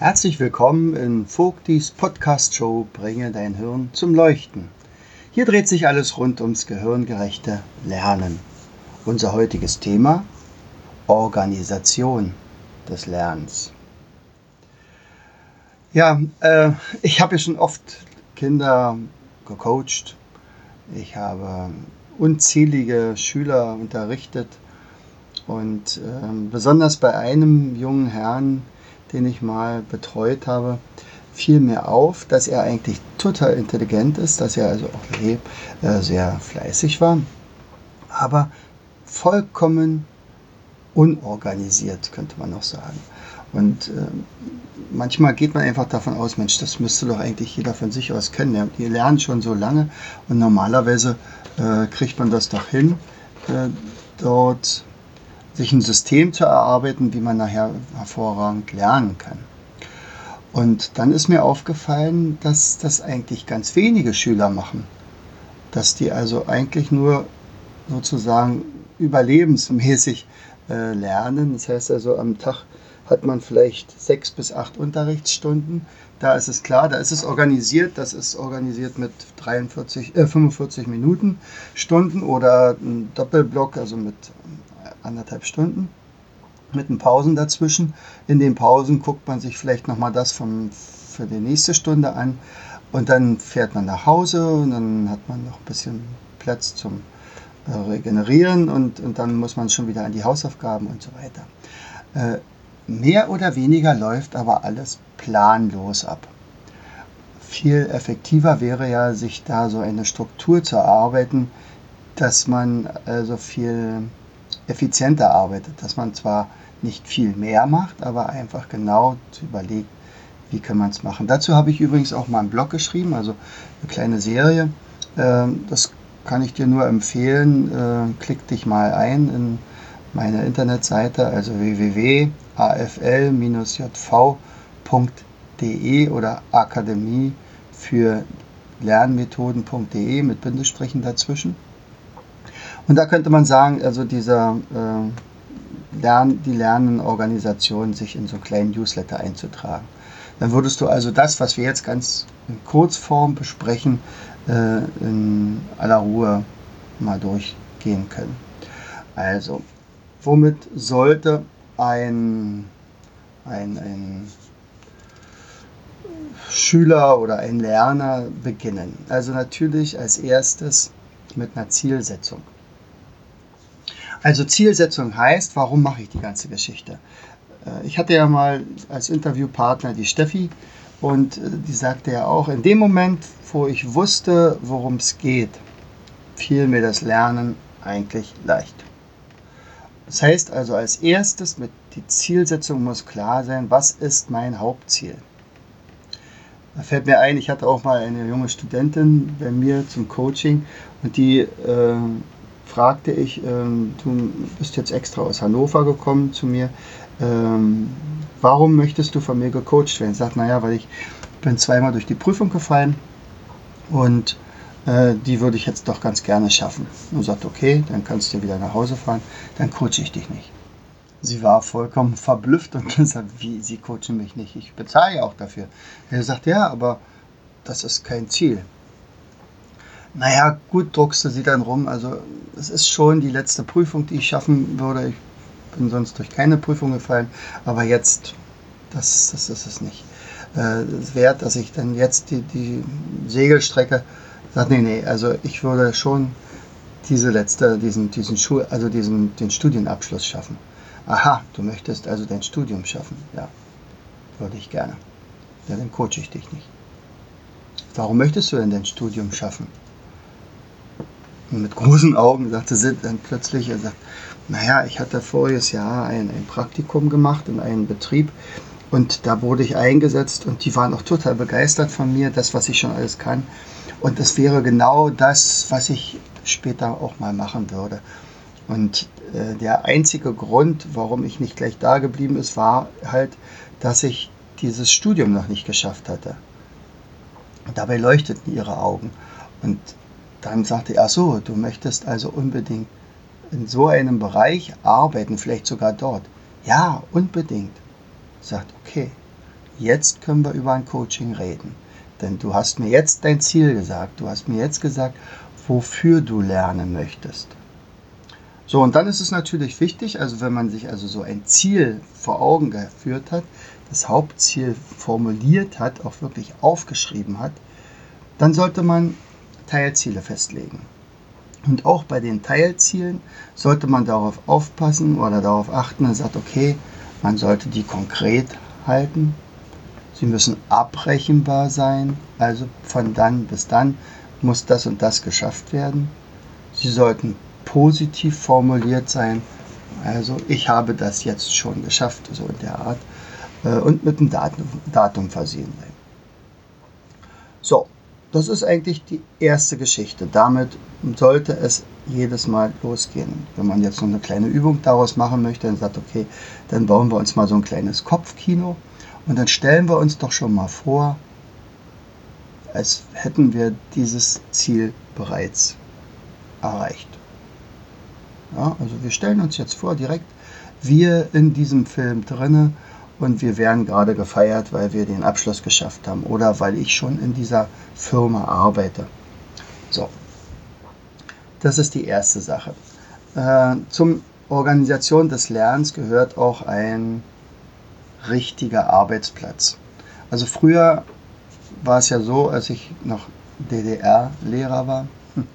Herzlich willkommen in Vogtis Podcast Show Bringe dein Hirn zum Leuchten. Hier dreht sich alles rund ums gehirngerechte Lernen. Unser heutiges Thema Organisation des Lernens. Ja, äh, ich habe ja schon oft Kinder gecoacht. Ich habe unzählige Schüler unterrichtet und äh, besonders bei einem jungen Herrn, den ich mal betreut habe, fiel mir auf, dass er eigentlich total intelligent ist, dass er also auch äh, sehr fleißig war, aber vollkommen unorganisiert, könnte man noch sagen. Und äh, manchmal geht man einfach davon aus, Mensch, das müsste doch eigentlich jeder von sich aus kennen. Die lernen schon so lange und normalerweise äh, kriegt man das doch hin, äh, dort sich ein System zu erarbeiten, wie man nachher hervorragend lernen kann. Und dann ist mir aufgefallen, dass das eigentlich ganz wenige Schüler machen. Dass die also eigentlich nur sozusagen überlebensmäßig äh, lernen. Das heißt also, am Tag hat man vielleicht sechs bis acht Unterrichtsstunden. Da ist es klar, da ist es organisiert. Das ist organisiert mit 43, äh, 45 Minuten Stunden oder ein Doppelblock, also mit anderthalb Stunden mit den Pausen dazwischen. In den Pausen guckt man sich vielleicht nochmal das vom, für die nächste Stunde an und dann fährt man nach Hause und dann hat man noch ein bisschen Platz zum äh, Regenerieren und, und dann muss man schon wieder an die Hausaufgaben und so weiter. Äh, mehr oder weniger läuft aber alles planlos ab. Viel effektiver wäre ja, sich da so eine Struktur zu erarbeiten, dass man also viel effizienter arbeitet, dass man zwar nicht viel mehr macht, aber einfach genau überlegt, wie kann man es machen. Dazu habe ich übrigens auch mal einen Blog geschrieben, also eine kleine Serie. Ähm, das kann ich dir nur empfehlen. Äh, klick dich mal ein in meine Internetseite, also www.afl-jv.de oder Akademie für Lernmethoden.de mit Bindestrichen dazwischen. Und da könnte man sagen, also dieser äh, Lern, die Lernenorganisation sich in so einen kleinen Newsletter einzutragen. Dann würdest du also das, was wir jetzt ganz in Kurzform besprechen, äh, in aller Ruhe mal durchgehen können. Also, womit sollte ein, ein, ein Schüler oder ein Lerner beginnen? Also natürlich als erstes mit einer Zielsetzung. Also Zielsetzung heißt, warum mache ich die ganze Geschichte? Äh, ich hatte ja mal als Interviewpartner die Steffi und äh, die sagte ja auch, in dem Moment, wo ich wusste, worum es geht, fiel mir das Lernen eigentlich leicht. Das heißt also als erstes, mit die Zielsetzung muss klar sein, was ist mein Hauptziel? Da fällt mir ein, ich hatte auch mal eine junge Studentin bei mir zum Coaching und die äh, fragte ich, ähm, du bist jetzt extra aus Hannover gekommen zu mir, ähm, warum möchtest du von mir gecoacht werden? Ich sagte, naja, weil ich bin zweimal durch die Prüfung gefallen und äh, die würde ich jetzt doch ganz gerne schaffen. Und sagt, okay, dann kannst du wieder nach Hause fahren, dann coache ich dich nicht. Sie war vollkommen verblüfft und gesagt, wie, Sie coachen mich nicht, ich bezahle auch dafür. Er sagt, ja, aber das ist kein Ziel. Naja, gut druckste sie dann rum. Also es ist schon die letzte Prüfung, die ich schaffen würde. Ich bin sonst durch keine Prüfung gefallen. Aber jetzt, das, das ist es nicht. Äh, es wert, dass ich dann jetzt die, die Segelstrecke sage, nee, nee, also ich würde schon diese letzte, diesen, diesen Schul, also diesen, den Studienabschluss schaffen. Aha, du möchtest also dein Studium schaffen. Ja, würde ich gerne. Ja, dann coache ich dich nicht. Warum möchtest du denn dein Studium schaffen? Mit großen Augen sagte sie dann plötzlich, er sagt, naja, ich hatte voriges Jahr ein, ein Praktikum gemacht in einem Betrieb Und da wurde ich eingesetzt und die waren auch total begeistert von mir, das, was ich schon alles kann. Und es wäre genau das, was ich später auch mal machen würde. Und äh, der einzige Grund, warum ich nicht gleich da geblieben ist, war halt, dass ich dieses Studium noch nicht geschafft hatte. Und dabei leuchteten ihre Augen. Und dann sagte er, ach so, du möchtest also unbedingt in so einem Bereich arbeiten, vielleicht sogar dort. Ja, unbedingt. Sagt, okay, jetzt können wir über ein Coaching reden. Denn du hast mir jetzt dein Ziel gesagt. Du hast mir jetzt gesagt, wofür du lernen möchtest. So, und dann ist es natürlich wichtig, also wenn man sich also so ein Ziel vor Augen geführt hat, das Hauptziel formuliert hat, auch wirklich aufgeschrieben hat, dann sollte man Teilziele festlegen. Und auch bei den Teilzielen sollte man darauf aufpassen oder darauf achten und sagt, okay, man sollte die konkret halten. Sie müssen abrechenbar sein, also von dann bis dann muss das und das geschafft werden. Sie sollten positiv formuliert sein, also ich habe das jetzt schon geschafft, so in der Art, äh, und mit einem Datum, Datum versehen sein. So, das ist eigentlich die erste Geschichte. Damit sollte es jedes Mal losgehen. Wenn man jetzt noch eine kleine Übung daraus machen möchte, dann sagt, okay, dann bauen wir uns mal so ein kleines Kopfkino und dann stellen wir uns doch schon mal vor, als hätten wir dieses Ziel bereits erreicht. Ja, also wir stellen uns jetzt vor, direkt wir in diesem Film drinne und wir werden gerade gefeiert, weil wir den Abschluss geschafft haben oder weil ich schon in dieser Firma arbeite. So, das ist die erste Sache. Äh, zum Organisation des Lernens gehört auch ein richtiger Arbeitsplatz. Also früher war es ja so, als ich noch DDR-Lehrer war, hm,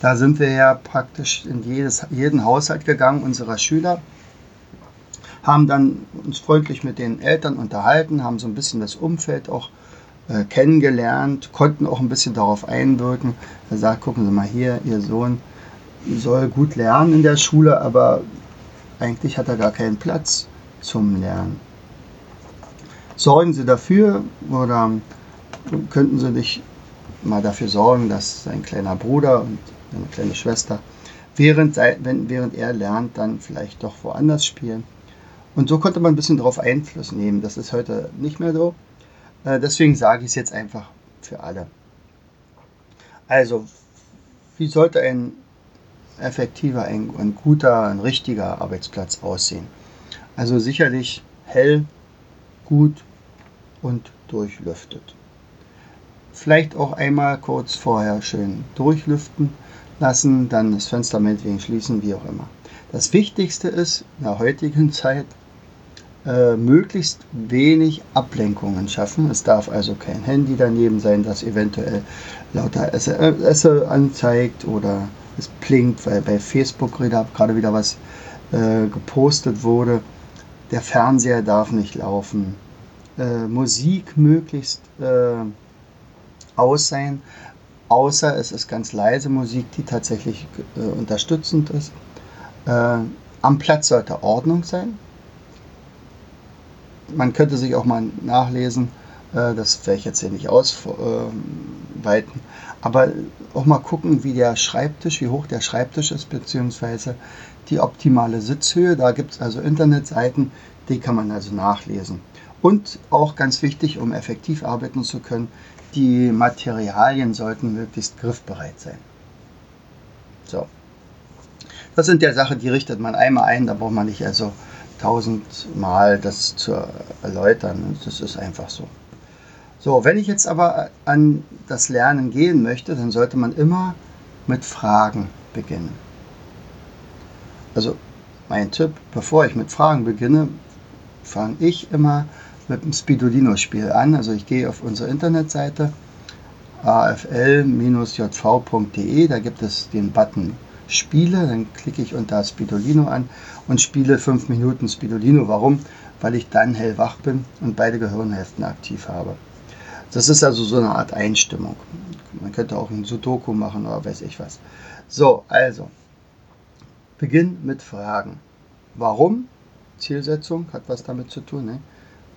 da sind wir ja praktisch in jedes, jeden Haushalt gegangen unserer Schüler haben dann uns freundlich mit den Eltern unterhalten, haben so ein bisschen das Umfeld auch äh, kennengelernt, konnten auch ein bisschen darauf einwirken. Er sagt, gucken Sie mal hier, Ihr Sohn soll gut lernen in der Schule, aber eigentlich hat er gar keinen Platz zum Lernen. Sorgen Sie dafür oder könnten Sie nicht mal dafür sorgen, dass sein kleiner Bruder und seine kleine Schwester, während, wenn, während er lernt, dann vielleicht doch woanders spielen. Und so konnte man ein bisschen darauf Einfluss nehmen. Das ist heute nicht mehr so. Äh, deswegen sage ich es jetzt einfach für alle. Also, wie sollte ein effektiver, ein, ein guter, ein richtiger Arbeitsplatz aussehen? Also sicherlich hell, gut und durchlüftet. Vielleicht auch einmal kurz vorher schön durchlüften lassen, dann das Fenster meinetwegen schließen, wie auch immer. Das Wichtigste ist in der heutigen Zeit, äh, möglichst wenig Ablenkungen schaffen. Es darf also kein Handy daneben sein, das eventuell lauter SMS anzeigt oder es blinkt, weil bei Facebook gerade wieder was äh, gepostet wurde. Der Fernseher darf nicht laufen. Äh, Musik möglichst äh, aus sein, außer es ist ganz leise Musik, die tatsächlich äh, unterstützend ist. Äh, am Platz sollte Ordnung sein man könnte sich auch mal nachlesen, äh, das werde ich jetzt hier nicht ausweiten, aber auch mal gucken, wie der Schreibtisch, wie hoch der Schreibtisch ist, beziehungsweise die optimale Sitzhöhe. Da gibt es also Internetseiten, die kann man also nachlesen. Und auch ganz wichtig, um effektiv arbeiten zu können, die Materialien sollten möglichst griffbereit sein. So. Das sind ja Sachen, die richtet man einmal ein, da braucht man nicht also tausendmal das zu erläutern. Das ist einfach so. So, wenn ich jetzt aber an das Lernen gehen möchte, dann sollte man immer mit Fragen beginnen. Also mein Tipp, bevor ich mit Fragen beginne, fange ich immer mit dem Spidolino-Spiel an. Also ich gehe auf unsere Internetseite afl-jv.de, da gibt es den Button Spiele, dann klicke ich unter Spidolino an und spiele 5 Minuten Spidolino. Warum? Weil ich dann hellwach bin und beide Gehirnhälften aktiv habe. Das ist also so eine Art Einstimmung. Man könnte auch ein Sudoku machen oder weiß ich was. So, also, Beginn mit Fragen. Warum? Zielsetzung hat was damit zu tun. Ne?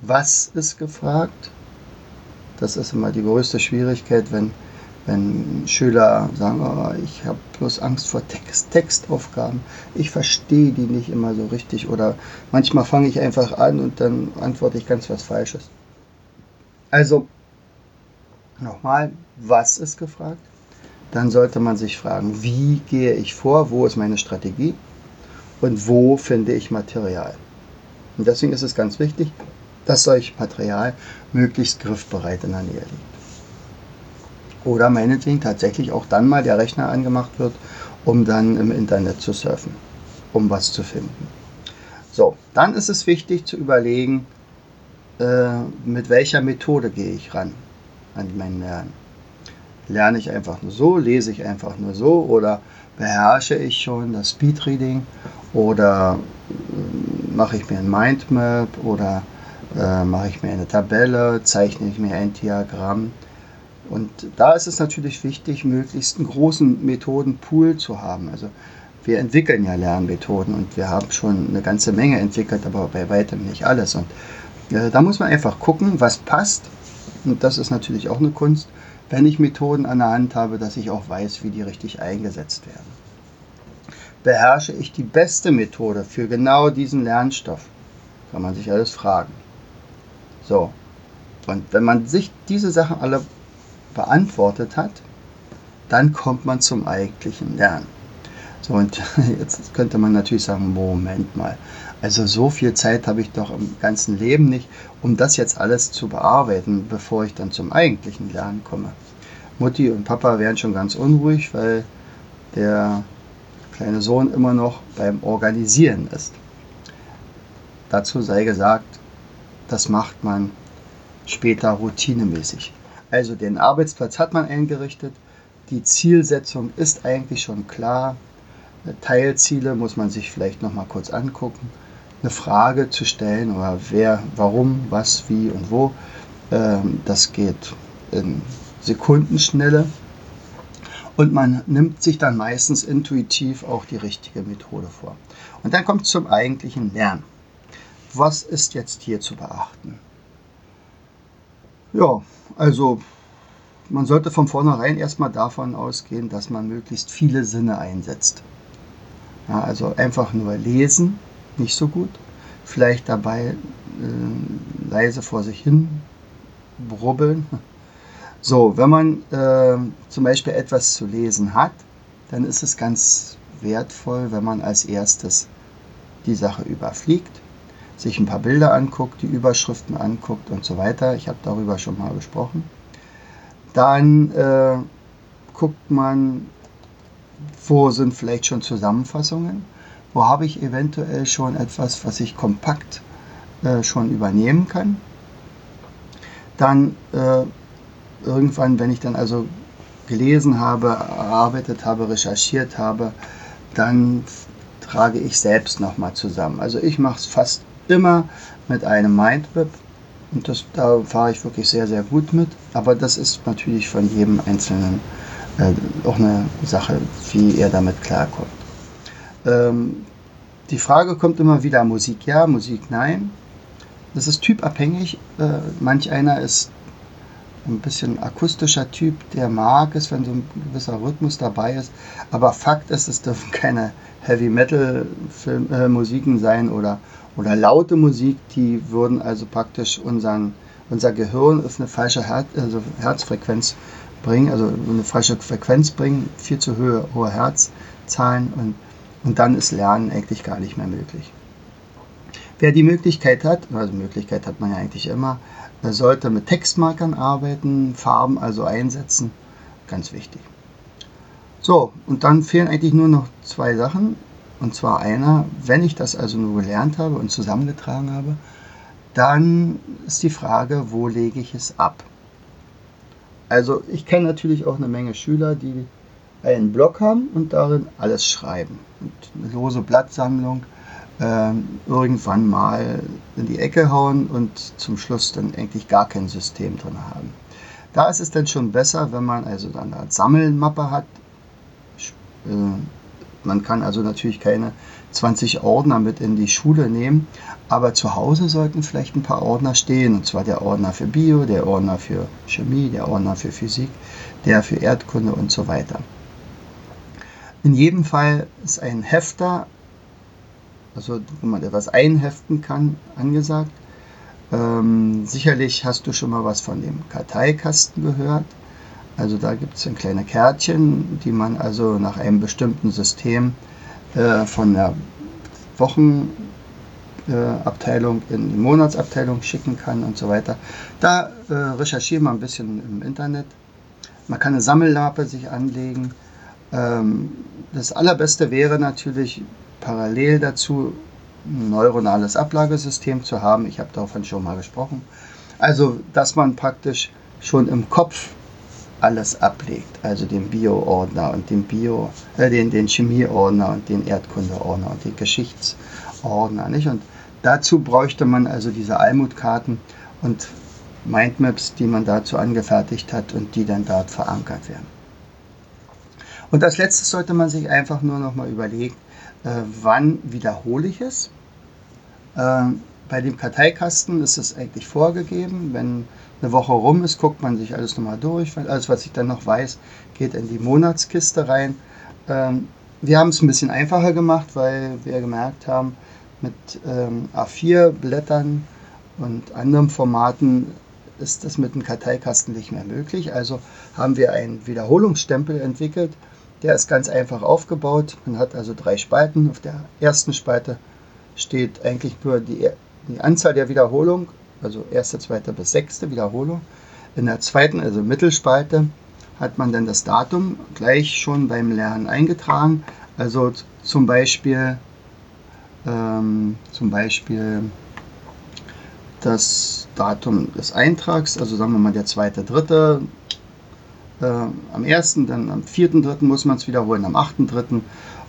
Was ist gefragt? Das ist immer die größte Schwierigkeit, wenn, wenn Schüler sagen, oh, ich habe bloß Angst vor Text, Textaufgaben. Ich verstehe die nicht immer so richtig oder manchmal fange ich einfach an und dann antworte ich ganz was Falsches. Also nochmal, was ist gefragt? Dann sollte man sich fragen, wie gehe ich vor, wo ist meine Strategie und wo finde ich Material. Und deswegen ist es ganz wichtig, dass solch Material möglichst griffbereit in der Nähe liegt. Oder meinetwegen tatsächlich auch dann mal der Rechner angemacht wird, um dann im Internet zu surfen, um was zu finden. So, dann ist es wichtig zu überlegen, äh, mit welcher Methode gehe ich ran an mein Lernen. Lerne ich einfach nur so, lese ich einfach nur so oder beherrsche ich schon das Speedreading oder äh, mache ich mir ein Mindmap oder äh, mache ich mir eine Tabelle, zeichne ich mir ein Diagramm. Und da ist es natürlich wichtig, möglichst einen großen Methodenpool zu haben. Also wir entwickeln ja Lernmethoden und wir haben schon eine ganze Menge entwickelt, aber bei weitem nicht alles. Und äh, da muss man einfach gucken, was passt. Und das ist natürlich auch eine Kunst, wenn ich Methoden an der Hand habe, dass ich auch weiß, wie die richtig eingesetzt werden. Beherrsche ich die beste Methode für genau diesen Lernstoff? Kann man sich alles fragen. So. Und wenn man sich diese Sachen alle beantwortet hat, dann kommt man zum eigentlichen Lernen. So, und jetzt könnte man natürlich sagen, Moment mal. Also so viel Zeit habe ich doch im ganzen Leben nicht, um das jetzt alles zu bearbeiten, bevor ich dann zum eigentlichen Lernen komme. Mutti und Papa wären schon ganz unruhig, weil der kleine Sohn immer noch beim Organisieren ist. Dazu sei gesagt, das macht man später routinemäßig. Also den Arbeitsplatz hat man eingerichtet, die Zielsetzung ist eigentlich schon klar. Teilziele muss man sich vielleicht noch mal kurz angucken. Eine Frage zu stellen oder wer, warum, was, wie und wo. Ähm, das geht in Sekundenschnelle. Und man nimmt sich dann meistens intuitiv auch die richtige Methode vor. Und dann kommt es zum eigentlichen Lernen was ist jetzt hier zu beachten? Ja, also man sollte von vornherein erstmal davon ausgehen, dass man möglichst viele Sinne einsetzt. Ja, also einfach nur lesen, nicht so gut. Vielleicht dabei äh, leise vor sich hin brubbeln. So, wenn man äh, zum Beispiel etwas zu lesen hat, dann ist es ganz wertvoll, wenn man als erstes die Sache überfliegt sich ein paar Bilder anguckt, die Überschriften anguckt und so weiter. Ich habe darüber schon mal gesprochen. Dann äh, guckt man, wo sind vielleicht schon Zusammenfassungen, wo habe ich eventuell schon etwas, was ich kompakt äh, schon übernehmen kann. Dann äh, irgendwann, wenn ich dann also gelesen habe, erarbeitet habe, recherchiert habe, dann trage ich selbst nochmal zusammen. Also ich mache es fast immer mit einem Mindmap. Und das, da fahre ich wirklich sehr, sehr gut mit. Aber das ist natürlich von jedem Einzelnen äh, auch eine Sache, wie er damit klarkommt. Ähm, die Frage kommt immer wieder, Musik ja, Musik nein. Das ist typabhängig. Äh, manch einer ist ein bisschen akustischer Typ, der mag es, wenn so ein gewisser Rhythmus dabei ist. Aber Fakt ist, es dürfen keine Heavy Metal Film, äh, Musiken sein oder, oder laute Musik, die würden also praktisch unseren, unser Gehirn auf eine falsche Her also Herzfrequenz bringen, also eine falsche Frequenz bringen, viel zu hohe, hohe Herzzahlen und, und dann ist Lernen eigentlich gar nicht mehr möglich. Wer die Möglichkeit hat, also Möglichkeit hat man ja eigentlich immer, sollte mit Textmarkern arbeiten, Farben also einsetzen, ganz wichtig. So, und dann fehlen eigentlich nur noch zwei Sachen. Und zwar einer, wenn ich das also nur gelernt habe und zusammengetragen habe, dann ist die Frage, wo lege ich es ab? Also ich kenne natürlich auch eine Menge Schüler, die einen Blog haben und darin alles schreiben. Und eine lose Blattsammlung äh, irgendwann mal in die Ecke hauen und zum Schluss dann eigentlich gar kein System drin haben. Da ist es dann schon besser, wenn man also dann eine Sammelmappe hat, äh, Man kann also natürlich keine 20 Ordner mit in die Schule nehmen, aber zu Hause sollten vielleicht ein paar Ordner stehen, und zwar der Ordner für Bio, der Ordner für Chemie, der Ordner für Physik, der für Erdkunde und so weiter. In jedem Fall ist ein Hefter, also wo man etwas einheften kann, angesagt. Ähm, sicherlich hast du schon mal was von dem Karteikasten gehört. Also da gibt es ein kleine Kärtchen, die man also nach einem bestimmten System äh, von der Wochenabteilung äh, in die Monatsabteilung schicken kann und so weiter. Da äh, recherchieren wir ein bisschen im Internet. Man kann eine Sammellape sich anlegen. Ähm, das allerbeste wäre natürlich parallel dazu ein neuronales Ablagesystem zu haben. Ich habe davon schon mal gesprochen. Also, dass man praktisch schon im Kopf alles ablegt, also den Bio-Ordner und den Bio, äh, den, den Chemie-Ordner und den Erdkunde-Ordner und den Geschichtsordner, nicht? Und dazu bräuchte man also diese Almut-Karten und Mindmaps, die man dazu angefertigt hat und die dann dort verankert werden. Und als letztes sollte man sich einfach nur noch mal überlegen, äh, wann wiederhole ich es. Äh, bei dem Karteikasten ist es eigentlich vorgegeben, wenn eine Woche rum ist, guckt man sich alles nochmal durch. Alles, was ich dann noch weiß, geht in die Monatskiste rein. Ähm, wir haben es ein bisschen einfacher gemacht, weil wir gemerkt haben, mit ähm, A4-Blättern und anderen Formaten ist das mit dem Karteikasten nicht mehr möglich. Also haben wir einen Wiederholungsstempel entwickelt. Der ist ganz einfach aufgebaut. Man hat also drei Spalten. Auf der ersten Spalte steht eigentlich nur die, die Anzahl der Wiederholung also erste, zweite bis sechste Wiederholung. In der zweiten, also Mittelspalte, hat man dann das Datum gleich schon beim Lernen eingetragen. Also zum Beispiel, ähm, zum Beispiel das Datum des Eintrags, also sagen wir mal der zweite, dritte, äh, am ersten, dann am vierten, dritten muss man es wiederholen, am achten, dritten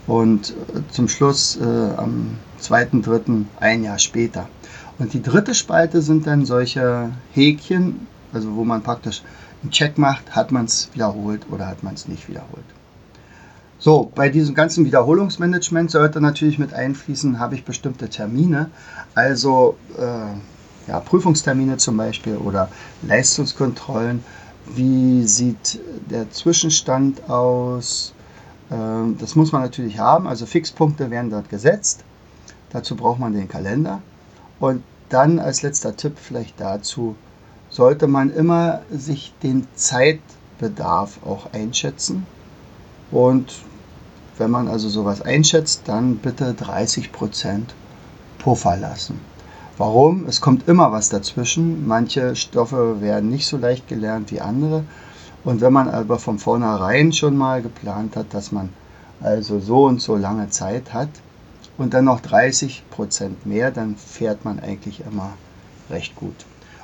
und äh, zum Schluss äh, am zweiten, dritten ein Jahr später. Und die dritte Spalte sind dann solche Häkchen, also wo man praktisch einen Check macht, hat man es wiederholt oder hat man es nicht wiederholt. So, bei diesem ganzen Wiederholungsmanagement sollte natürlich mit einfließen, habe ich bestimmte Termine, also äh, ja, Prüfungstermine zum Beispiel oder Leistungskontrollen. Wie sieht der Zwischenstand aus? Ähm, das muss man natürlich haben, also Fixpunkte werden dort gesetzt. Dazu braucht man den Kalender. Und dann als letzter Tipp vielleicht dazu, sollte man immer sich den Zeitbedarf auch einschätzen. Und wenn man also sowas einschätzt, dann bitte 30% Puffer lassen. Warum? Es kommt immer was dazwischen. Manche Stoffe werden nicht so leicht gelernt wie andere. Und wenn man aber von vornherein schon mal geplant hat, dass man also so und so lange Zeit hat, und dann noch 30 Prozent mehr, dann fährt man eigentlich immer recht gut.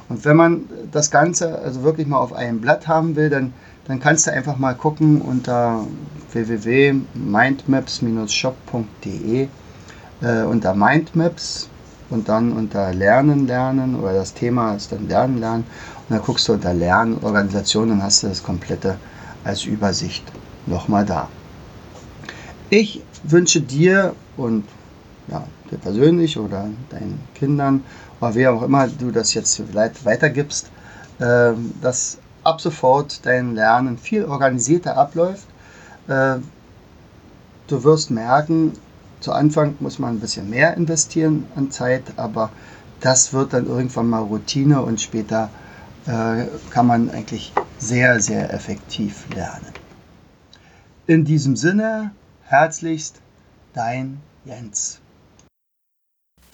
Und wenn man das Ganze also wirklich mal auf einem Blatt haben will, dann, dann kannst du einfach mal gucken unter www.mindmaps-shop.de äh, unter Mindmaps und dann unter Lernen lernen oder das Thema ist dann Lernen lernen und dann guckst du unter Lernorganisation und hast du das komplette als Übersicht nochmal da. Ich wünsche dir und ja, dir persönlich oder deinen Kindern oder wer auch immer du das jetzt vielleicht weitergibst, äh, dass ab sofort dein Lernen viel organisierter abläuft. Äh, du wirst merken, zu Anfang muss man ein bisschen mehr investieren an Zeit, aber das wird dann irgendwann mal Routine und später äh, kann man eigentlich sehr, sehr effektiv lernen. In diesem Sinne, herzlichst dein Jens.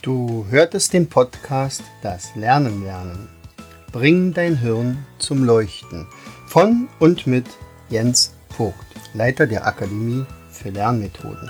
Du hörtest den Podcast Das Lernen lernen. Bring dein Hirn zum Leuchten von und mit Jens Vogt, Leiter der Akademie für Lernmethoden.